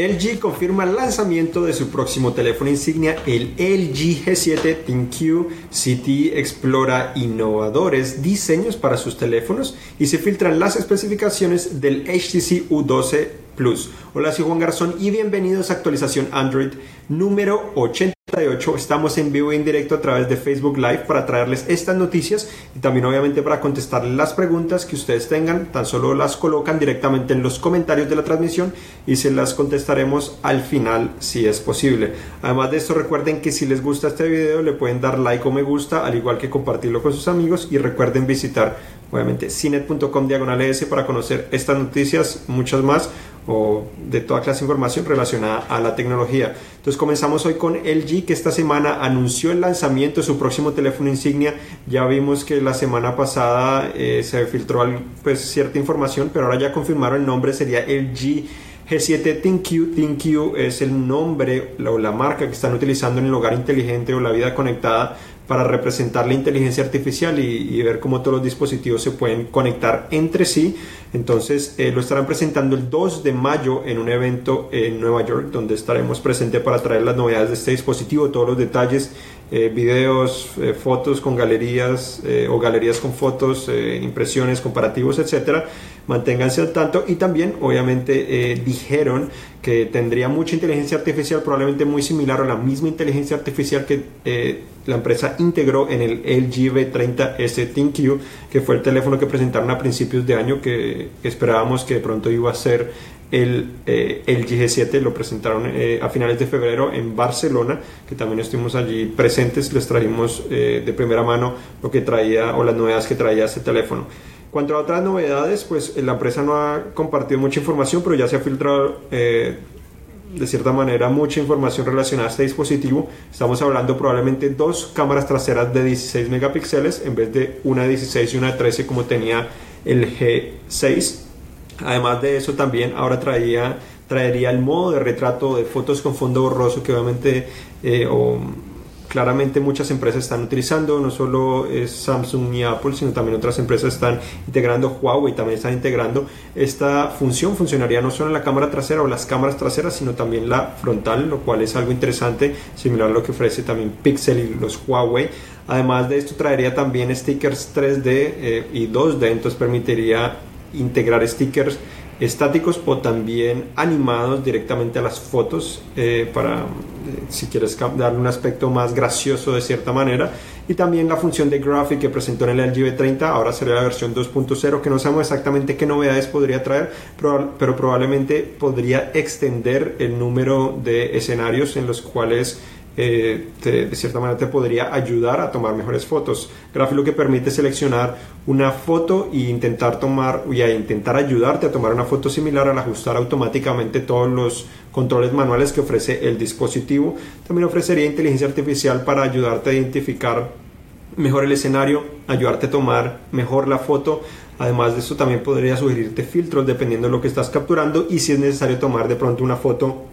LG confirma el lanzamiento de su próximo teléfono insignia, el LG G7 ThinQ City explora innovadores diseños para sus teléfonos y se filtran las especificaciones del HTC U12 Hola, soy Juan Garzón y bienvenidos a actualización Android número 80. Estamos en vivo y en directo a través de Facebook Live para traerles estas noticias y también obviamente para contestarles las preguntas que ustedes tengan. Tan solo las colocan directamente en los comentarios de la transmisión y se las contestaremos al final si es posible. Además de esto recuerden que si les gusta este video le pueden dar like o me gusta al igual que compartirlo con sus amigos y recuerden visitar obviamente cinet.com diagonal para conocer estas noticias, muchas más o de toda clase de información relacionada a la tecnología. Entonces comenzamos hoy con LG que esta semana anunció el lanzamiento de su próximo teléfono insignia. Ya vimos que la semana pasada eh, se filtró pues, cierta información, pero ahora ya confirmaron el nombre, sería LG G7 ThinQ. ThinQ es el nombre o la marca que están utilizando en el hogar inteligente o la vida conectada para representar la inteligencia artificial y, ver cómo todos los dispositivos se pueden conectar entre sí. Entonces eh, lo estarán presentando el 2 de mayo en un evento en Nueva York donde estaremos presentes para traer las novedades de este dispositivo, todos los detalles, eh, videos, eh, fotos con galerías o galerías con fotos, impresiones, comparativos, etcétera. Manténganse al tanto y también obviamente dijeron que tendría mucha inteligencia artificial, probablemente muy similar a la misma inteligencia artificial que eh, la empresa integró en el LG V30S ThinQ, que fue el teléfono que presentaron a principios de año, que, esperábamos que de pronto iba a ser el eh, LG G7, lo presentaron eh, a finales de febrero en Barcelona, que también estuvimos allí presentes, les traímos de primera mano lo que traía o las novedades que traía este teléfono. Cuanto a otras novedades, pues la empresa no ha compartido mucha información, pero ya se ha filtrado eh, de cierta manera mucha información relacionada a este dispositivo. Estamos hablando probablemente dos cámaras traseras de 16 megapíxeles en vez de una de 16 y una de 13 como tenía el G6. Además de eso también ahora traía, traería el modo de retrato de fotos con fondo borroso que obviamente eh, claramente muchas empresas están utilizando, no solo es Samsung ni Apple, sino también otras empresas están integrando, Huawei también están integrando esta función, funcionaría no solo en la cámara trasera o las cámaras traseras, sino también la frontal, lo cual es algo interesante, similar a lo que ofrece también Pixel y los Huawei. Además de esto traería también stickers 3D eh, y 2D, entonces permitiría integrar stickers estáticos o también animados directamente a las fotos eh, para eh, si quieres darle un aspecto más gracioso de cierta manera. Y también la función de graphic que presentó en el LG V30 ahora sería la versión 2.0 que no sabemos exactamente qué novedades podría traer pero probablemente podría extender el número de escenarios en los cuales eh, de cierta manera te podría ayudar a tomar mejores fotos. Gráfico que permite seleccionar una foto e intentar tomar y intentar ayudarte a tomar una foto similar al ajustar automáticamente todos los controles manuales que ofrece el dispositivo. También ofrecería inteligencia artificial para ayudarte a identificar mejor el escenario, ayudarte a tomar mejor la foto. Además de eso también podría sugerirte filtros dependiendo de lo que estás capturando y si es necesario tomar de pronto una foto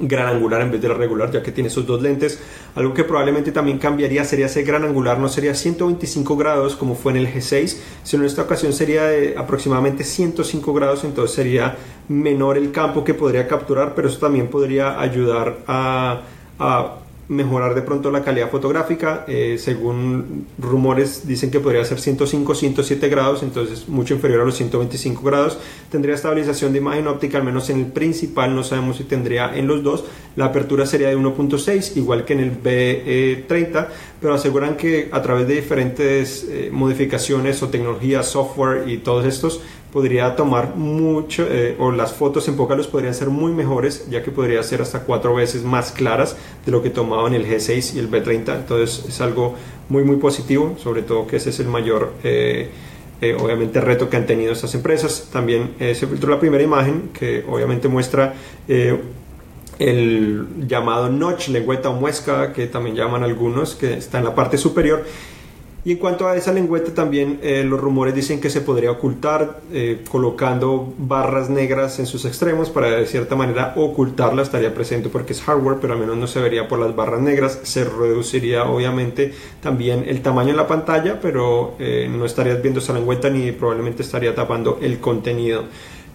gran angular en vez de la regular, ya que tiene esos dos lentes. Algo que probablemente también cambiaría sería ese gran angular, no sería 125 grados como fue en el G6, sino en esta ocasión sería de aproximadamente 105 grados, entonces sería menor el campo que podría capturar, pero eso también podría ayudar a, a mejorar de pronto la calidad fotográfica. Eh, según rumores dicen que podría ser 105, 107 grados, entonces mucho inferior a los 125 grados. Tendría estabilización de imagen óptica, al menos en el principal, no sabemos si tendría en los dos. La apertura sería de 1.6, igual que en el B30, pero aseguran que a través de diferentes eh, modificaciones o tecnologías, software y todos estos, podría tomar mucho, eh, o las fotos en poca luz podrían ser muy mejores, ya que podría ser hasta cuatro veces más claras de lo que tomaban el G6 y el B30. Entonces es algo muy, muy positivo, sobre todo que ese es el mayor, eh, eh, obviamente, reto que han tenido estas empresas. También se filtró la primera imagen que obviamente muestra el llamado notch, lengüeta o muesca, que también llaman algunos, que está en la parte superior y en cuanto a esa lengüeta también eh, los rumores dicen que se podría ocultar eh, colocando barras negras en sus extremos para de cierta manera ocultarla, estaría presente porque es hardware, pero al menos no se vería por las barras negras, se reduciría obviamente también el tamaño de la pantalla, pero eh, no estarías viendo esa lengüeta ni probablemente estaría tapando el contenido.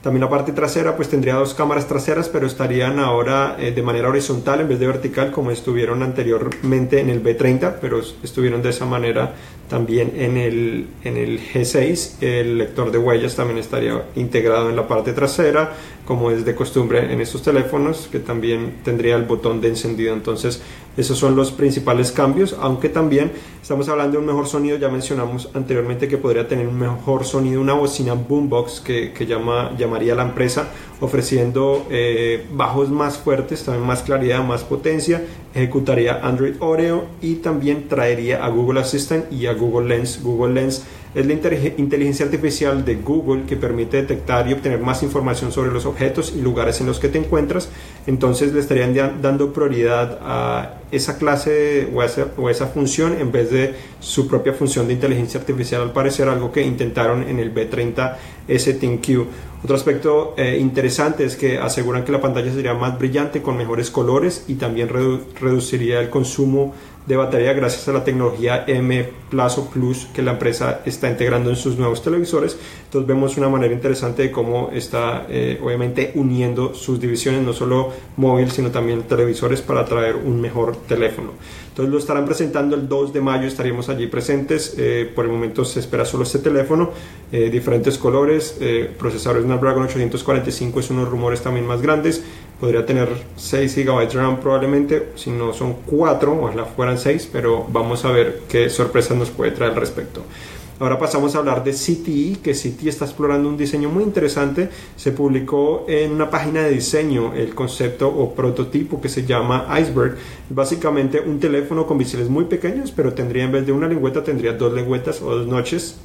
También la parte trasera pues tendría dos cámaras traseras, pero estarían ahora eh, de manera horizontal en vez de vertical como estuvieron anteriormente en el B30, pero estuvieron de esa manera también en el, en el G6. El lector de huellas también estaría integrado en la parte trasera, como es de costumbre en estos teléfonos, que también tendría el botón de encendido. Entonces esos son los principales cambios, aunque también estamos hablando de un mejor sonido. Ya mencionamos anteriormente que podría tener un mejor sonido una bocina boombox que, que llama, llamaría la empresa, ofreciendo eh, bajos más fuertes, también más claridad, más potencia. Ejecutaría Android Oreo y también traería a Google Assistant y a Google Lens. Google Lens es la inteligencia artificial de Google que permite detectar y obtener más información sobre los objetos y lugares en los que te encuentras. Entonces le estarían dando prioridad a esa clase o, esa, o esa función en vez de su propia función de inteligencia artificial, al parecer algo que intentaron en el B30 STQ. Otro aspecto eh, interesante es que aseguran que la pantalla sería más brillante con mejores colores y también reduciría el consumo de batería gracias a la tecnología M Plazo Plus que la empresa está integrando en sus nuevos televisores. Entonces vemos una manera interesante de cómo está eh, obviamente uniendo sus divisiones, no solo móvil, sino también televisores para traer un mejor teléfono. Entonces lo estarán presentando el 2 de mayo, estaríamos allí presentes. Eh, por el momento se espera solo este teléfono, eh, diferentes colores, procesador Snapdragon 845 es unos rumores también más grandes podría tener 6 GB de RAM probablemente, si no son 4, ojalá fueran 6, pero vamos a ver qué sorpresas nos puede traer al respecto. Ahora pasamos a hablar de CTI, que CTI está explorando un diseño muy interesante. Se publicó en una página de diseño el concepto o prototipo que se llama Iceberg. Básicamente un teléfono con biseles muy pequeños, pero tendría en vez de una lengüeta, tendría dos lengüetas o dos noches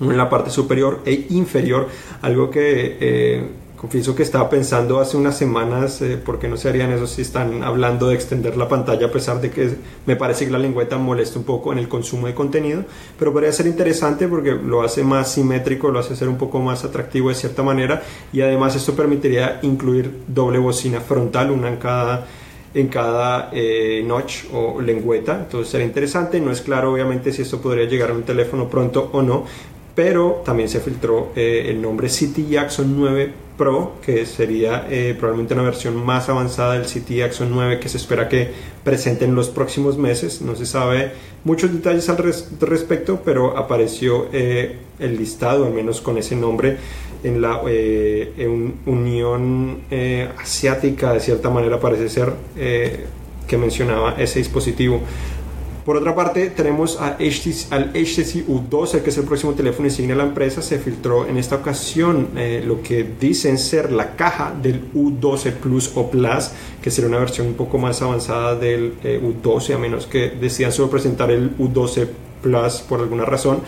en la parte superior e inferior, algo que eh, Confieso que estaba pensando hace unas semanas eh, por qué no se harían eso si están hablando de extender la pantalla a pesar de que me parece que la lengüeta molesta un poco en el consumo de contenido, pero podría ser interesante porque lo hace más simétrico, lo hace ser un poco más atractivo de cierta manera y además esto permitiría incluir doble bocina frontal, una en cada en cada eh, notch o lengüeta, entonces sería interesante, no es claro obviamente si esto podría llegar a un teléfono pronto o no, pero también se filtró eh, el nombre City Jackson 9 Pro, que sería eh, probablemente una versión más avanzada del City Jackson 9 que se espera que presente en los próximos meses. No se sabe muchos detalles al respecto, pero apareció eh, el listado, al menos con ese nombre, en la Unión Asiática, de cierta manera parece ser, que mencionaba ese dispositivo. Por otra parte, tenemos al HTC U12, que es el próximo teléfono insignia de la empresa. Se filtró en esta ocasión eh, lo que dicen ser la caja del U12 Plus o Plus, que será una versión un poco más avanzada del eh, U12, a menos que decidan solo presentar el U12 Plus por alguna razón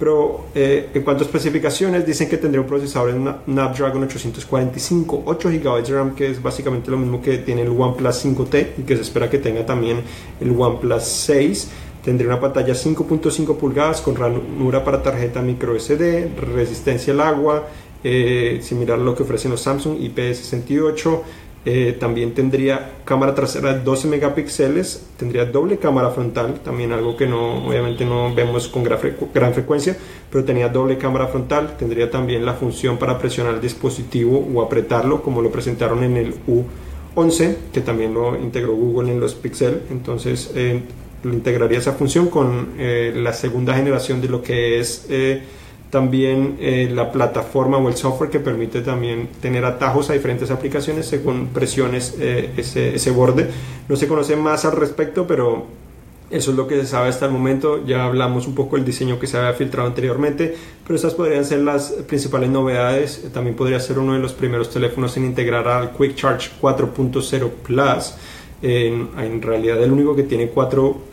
pero eh, en cuanto a especificaciones dicen que tendría un procesador en Snapdragon 845, 8 GB de RAM, que es básicamente lo mismo que tiene el OnePlus 5T y que se espera que tenga también el OnePlus 6. Tendría una pantalla 5.5 pulgadas con ranura para tarjeta micro SD, resistencia al agua, eh, similar a lo que ofrecen los Samsung IP68, eh, también tendría cámara trasera de 12 megapíxeles, tendría doble cámara frontal, también algo que no, obviamente no vemos con gran, frecuencia, pero tenía doble cámara frontal, tendría también la función para presionar el dispositivo o apretarlo, como lo presentaron en el U11, que también lo integró Google en los Pixel, entonces eh, integraría esa función con eh, la segunda generación de lo que es también eh, la plataforma o el software que permite también tener atajos a diferentes aplicaciones según presiones eh, ese, ese, borde. No se conoce más al respecto, pero eso es lo que se sabe hasta el momento. Ya hablamos un poco del diseño que se había filtrado anteriormente, pero estas podrían ser las principales novedades. También podría ser uno de los primeros teléfonos en integrar al Quick Charge 4.0 Plus. En, en realidad el único que tiene 4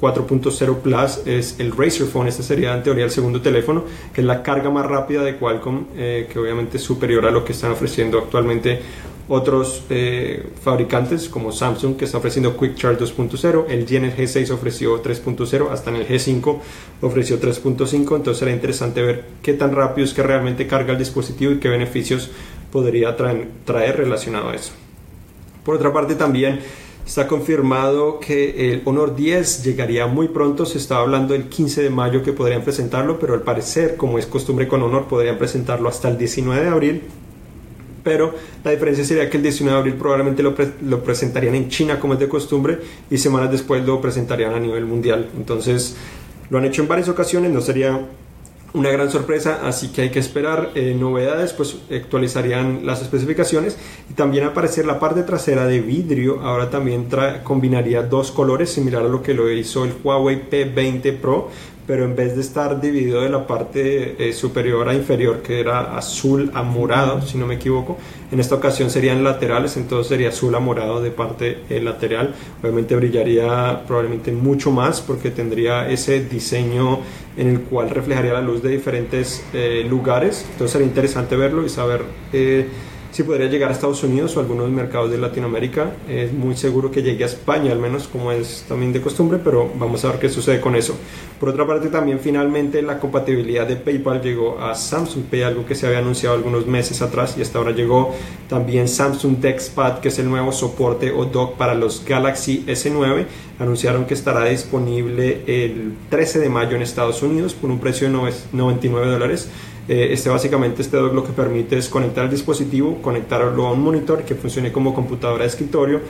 4.0 Plus es el Razer Phone, este sería en teoría el segundo teléfono, que es la carga más rápida de Qualcomm, eh, que obviamente es superior a lo que están ofreciendo actualmente otros eh, fabricantes como Samsung que está ofreciendo Quick Charge 2.0, el en el G6 ofreció 3.0, hasta en el G5 ofreció 3.5, entonces será interesante ver qué tan rápido es que realmente carga el dispositivo y qué beneficios podría traer relacionado a eso. Por otra parte también Está confirmado que el Honor 10 llegaría muy pronto, se estaba hablando el 15 de mayo que podrían presentarlo, pero al parecer, como es costumbre con Honor, podrían presentarlo hasta el 19 de abril. Pero la diferencia sería que el 19 de abril probablemente lo, lo presentarían en China como es de costumbre y semanas después lo presentarían a nivel mundial. Entonces lo han hecho en varias ocasiones, no sería una gran sorpresa, así que hay que esperar eh, novedades, pues actualizarían las especificaciones y también aparecer la parte trasera de vidrio, ahora también combinaría dos colores similar a lo que lo hizo el Huawei P20 Pro, pero en vez de estar dividido de la parte eh, superior a inferior, que era azul a morado, si no me equivoco, en esta ocasión serían laterales, entonces sería azul a morado de parte eh, lateral. Obviamente brillaría probablemente mucho más porque tendría ese diseño en el cual reflejaría la luz de diferentes eh, lugares. Entonces sería interesante verlo y saber si podría llegar a Estados Unidos o algunos mercados de Latinoamérica. Es muy seguro que llegue a España, al menos como es también de costumbre, pero vamos a ver qué sucede con eso. Por otra parte, también finalmente la compatibilidad de PayPal llegó a Samsung Pay, algo que se había anunciado algunos meses atrás y hasta ahora llegó también Samsung DexPad, que es el nuevo soporte o dock para los Galaxy S9. Anunciaron que estará disponible el 13 de mayo en Estados Unidos por un precio de 99 dólares eh, este básicamente este dock lo que permite es conectar el dispositivo, conectarlo a un monitor que funcione como computadora de escritorio.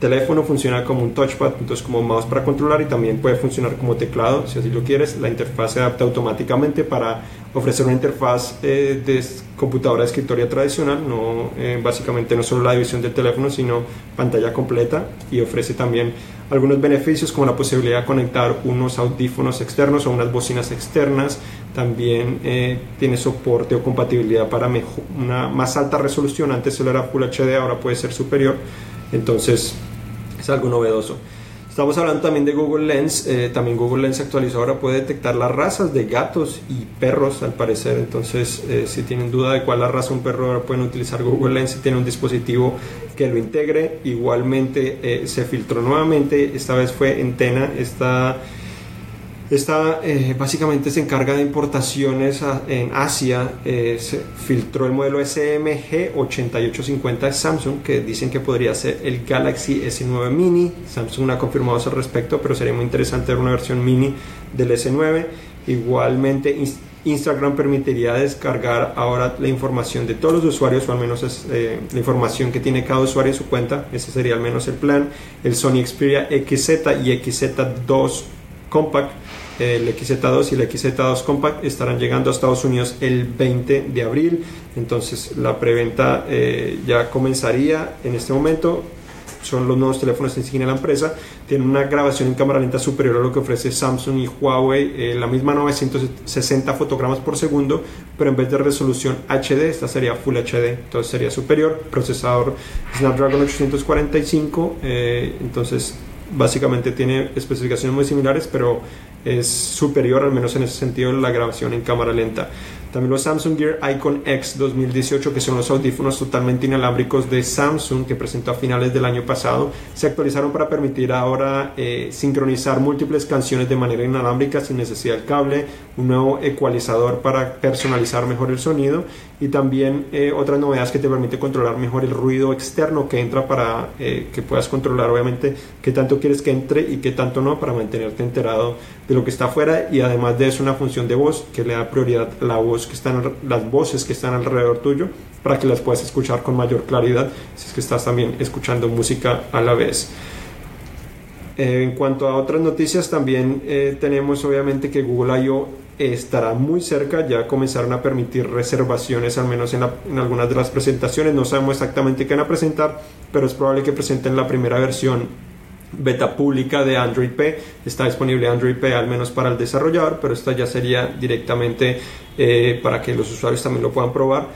Teléfono funciona como un touchpad, entonces como mouse para controlar y también puede funcionar como teclado si así lo quieres. La interfaz se adapta automáticamente para ofrecer una interfaz eh, de computadora de escritorio tradicional, no eh, básicamente no solo la división del teléfono, sino pantalla completa y ofrece también algunos beneficios como la posibilidad de conectar unos audífonos externos o unas bocinas externas. También eh, tiene soporte o compatibilidad para una más alta resolución. Antes solo era Full HD, ahora puede ser superior. Entonces es algo novedoso. Estamos hablando también de Google Lens. Eh, también Google Lens actualizó ahora puede detectar las razas de gatos y perros al parecer. Entonces, eh, si tienen duda de cuál la raza un perro, ahora pueden utilizar Google Lens si tienen un dispositivo que lo integre. Igualmente eh, se filtró nuevamente. Esta vez fue en Tena. Esta eh, básicamente se encarga de importaciones en Asia. Eh, se filtró el modelo SMG 8850 de Samsung, que dicen que podría ser el Galaxy S9 Mini. Samsung no ha confirmado eso al respecto, pero sería muy interesante ver una versión mini del S9. Igualmente, Instagram permitiría descargar ahora la información de todos los usuarios, o al menos eh, la información que tiene cada usuario en su cuenta. Ese sería al menos el plan. El Sony Xperia XZ y XZ2 Compact el XZ2 y el XZ2 Compact estarán llegando a Estados Unidos el 20 de abril. Entonces la preventa eh, ya comenzaría en este momento. Son los nuevos teléfonos insignia de la empresa. Tienen una grabación en cámara lenta superior a lo que ofrece Samsung y Huawei. Eh, la misma 960 fotogramas por segundo, pero en vez de resolución HD, esta sería Full HD. Entonces sería superior. Procesador Snapdragon 845. Eh, entonces básicamente tiene especificaciones muy similares, pero es superior, al menos en ese sentido, la grabación en cámara lenta. También los Samsung Gear Icon X 2018, que son los audífonos totalmente inalámbricos de Samsung que presentó a finales del año pasado, se actualizaron para permitir ahora eh, sincronizar múltiples canciones de manera inalámbrica sin necesidad del cable, un nuevo ecualizador para personalizar mejor el sonido y también eh, otras novedades que te permite controlar mejor el ruido externo que entra para eh, que puedas controlar obviamente qué tanto quieres que entre y qué tanto no para mantenerte enterado de lo que está afuera y además de eso una función de voz que le da prioridad a la voz que están, las voces que están alrededor tuyo para que las puedas escuchar con mayor claridad si es que estás también escuchando música a la vez. Eh, en cuanto a otras noticias, también eh, tenemos obviamente que Google I.O. estará muy cerca, ya comenzaron a permitir reservaciones, al menos en, en, algunas de las presentaciones, no sabemos exactamente qué van a presentar, pero es probable que presenten la primera versión beta pública de Android P. Está disponible Android P al menos para el desarrollador, pero esta ya sería directamente eh, para que los usuarios también lo puedan probar.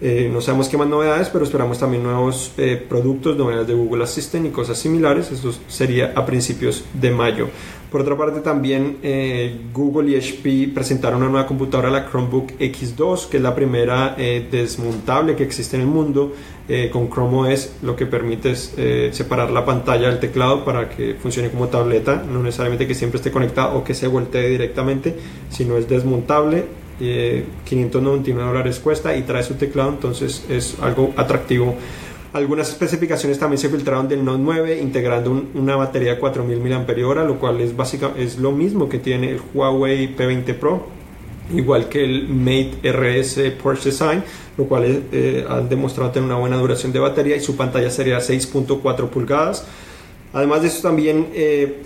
Eh, no sabemos qué más novedades, pero esperamos también nuevos eh, productos, novedades de Google Assistant y cosas similares. Eso sería a principios de mayo. Por otra parte, también Google y HP presentaron una nueva computadora, la Chromebook X2, que es la primera desmontable que existe en el mundo. con Chrome OS lo que permite es separar la pantalla del teclado para que funcione como tableta, no necesariamente que siempre esté conectado o que se voltee directamente, sino es desmontable 599 dólares cuesta y trae su teclado, entonces es algo atractivo Algunas especificaciones también se filtraron del Note 9 integrando una batería de 4000 mAh, lo cual es básicamente es lo mismo que tiene el Huawei P20 Pro, igual que el Mate RS Porsche Design, lo cual eh, han demostrado tener una buena duración de batería y su pantalla sería 6.4 pulgadas. Además de eso también eh,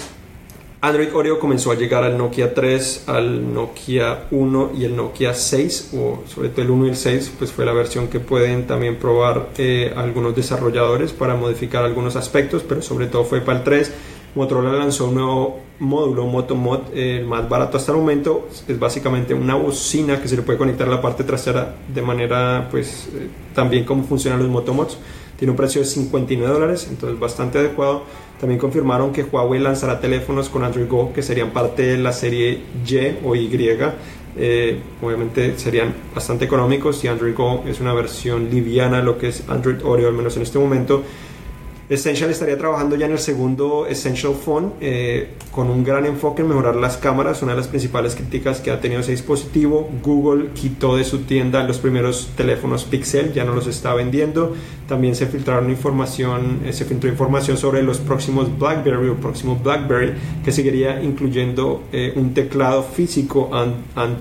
Android Oreo comenzó a llegar al Nokia 3, al Nokia 1 y el Nokia 6, o sobre todo el 1 y el 6, pues fue la versión que pueden también probar eh, algunos desarrolladores para modificar algunos aspectos, pero sobre todo fue para el 3. Motorola lanzó un nuevo módulo MotoMod, el más barato hasta el momento. Es básicamente una bocina que se le puede conectar a la parte trasera de manera, pues, eh, también como funcionan los Motomods. Tiene un precio de 59 dólares, entonces bastante adecuado. También confirmaron que Huawei lanzará teléfonos con Android Go que serían parte de la serie Y o Y. Eh, obviamente serían bastante económicos y Android Go es una versión liviana, lo que es Android Oreo, al menos en este momento. Essential estaría trabajando ya en el segundo Essential Phone eh, con un gran enfoque en mejorar las cámaras, una de las principales críticas que ha tenido ese dispositivo. Google quitó de su tienda los primeros teléfonos Pixel, ya no los está vendiendo. También se filtraron información, eh, se filtró información sobre los próximos BlackBerry o próximo BlackBerry que seguiría incluyendo eh, un teclado físico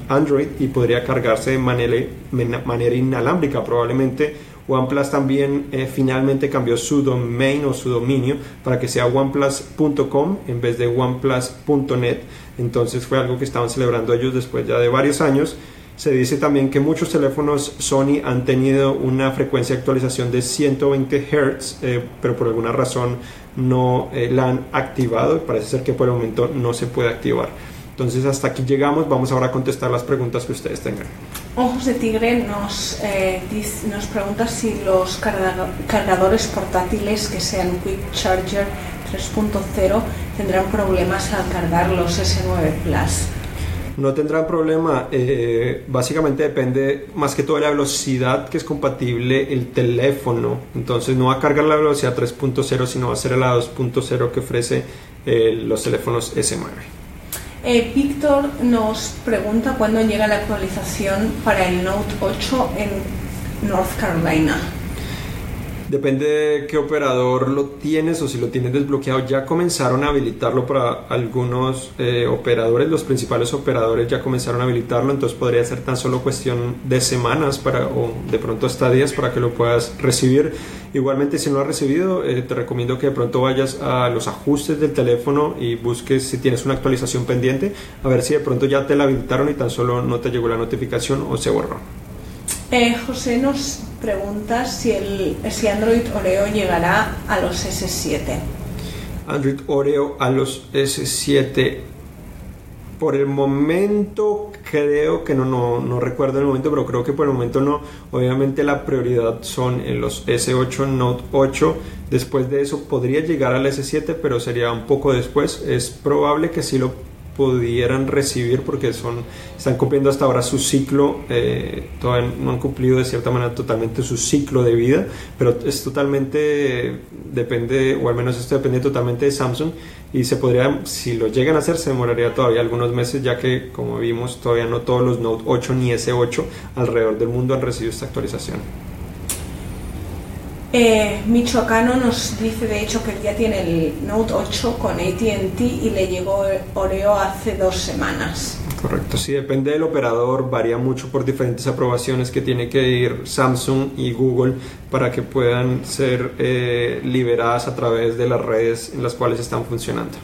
Android y podría cargarse de manera inalámbrica probablemente OnePlus también eh, finalmente cambió su domain o su dominio para que sea oneplus.com en vez de oneplus.net. Entonces fue algo que estaban celebrando ellos después ya de varios años. Se dice también que muchos teléfonos Sony han tenido una frecuencia de actualización de 120 Hz, eh, pero por alguna razón no eh, la han activado. Parece ser que por el momento no se puede activar. Entonces hasta aquí llegamos. Vamos ahora a contestar las preguntas que ustedes tengan. Ojos de Tigre nos, eh, nos pregunta si los cargadores portátiles que sean Quick Charger 3.0 tendrán problemas al cargar los S9 Plus. No tendrán problema, eh, básicamente depende más que todo de la velocidad que es compatible el teléfono. Entonces no va a cargar la velocidad 3.0, sino va a ser la 2.0 que ofrece eh, los teléfonos S9. Eh, Víctor nos pregunta cuándo llega la actualización para el Note 8 en North Carolina. Depende de qué operador lo tienes o si lo tienes desbloqueado. Ya comenzaron a habilitarlo para algunos eh, operadores, los principales operadores ya comenzaron a habilitarlo, entonces podría ser tan solo cuestión de semanas para, o de pronto hasta días para que lo puedas recibir. Igualmente, si no lo has recibido, eh, te recomiendo que de pronto vayas a los ajustes del teléfono y busques si tienes una actualización pendiente, a ver si de pronto ya te la habilitaron y tan solo no te llegó la notificación o se borró. Eh, José nos pregunta si, el, si Android Oreo llegará a los S7. Android Oreo a los S7. Por el momento creo que no, no, no recuerdo el momento, pero creo que por el momento no. Obviamente la prioridad son en los S8, Note 8. Después de eso podría llegar al S7, pero sería un poco después. Es probable que sí lo pudieran recibir porque son están cumpliendo hasta ahora su ciclo eh, todavía no han cumplido de cierta manera totalmente su ciclo de vida pero es totalmente depende o al menos esto depende totalmente de Samsung y se podría si lo llegan a hacer se demoraría todavía algunos meses ya que como vimos todavía no todos los Note 8 ni S8 alrededor del mundo han recibido esta actualización eh, Michoacano nos dice de hecho que ya tiene el Note 8 con ATT y le llegó Oreo hace dos semanas. Correcto, sí, depende del operador, varía mucho por diferentes aprobaciones que tiene que ir Samsung y Google para que puedan ser eh, liberadas a través de las redes en las cuales están funcionando.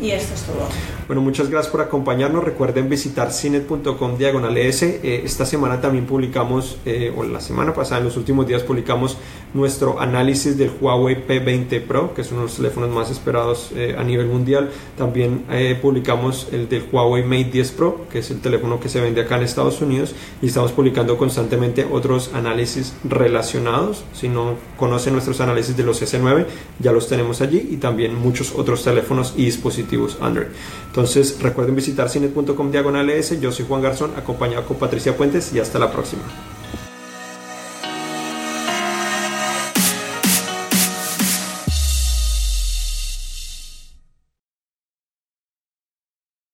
Y esto es todo. Bueno, muchas gracias por acompañarnos. Recuerden visitar cinet.com diagonal S. Eh, esta semana también publicamos, eh, o la semana pasada, en los últimos días publicamos nuestro análisis del Huawei P20 Pro, que es uno de los teléfonos más esperados eh, a nivel mundial. También publicamos el del Huawei Mate 10 Pro, que es el teléfono que se vende acá en Estados Unidos. Y estamos publicando constantemente otros análisis relacionados. Si no conocen nuestros análisis de los S9, ya los tenemos allí. Y también muchos otros teléfonos y dispositivos Android. Entonces recuerden visitar cine.com diagonal Yo soy Juan Garzón, acompañado con Patricia Puentes y hasta la próxima.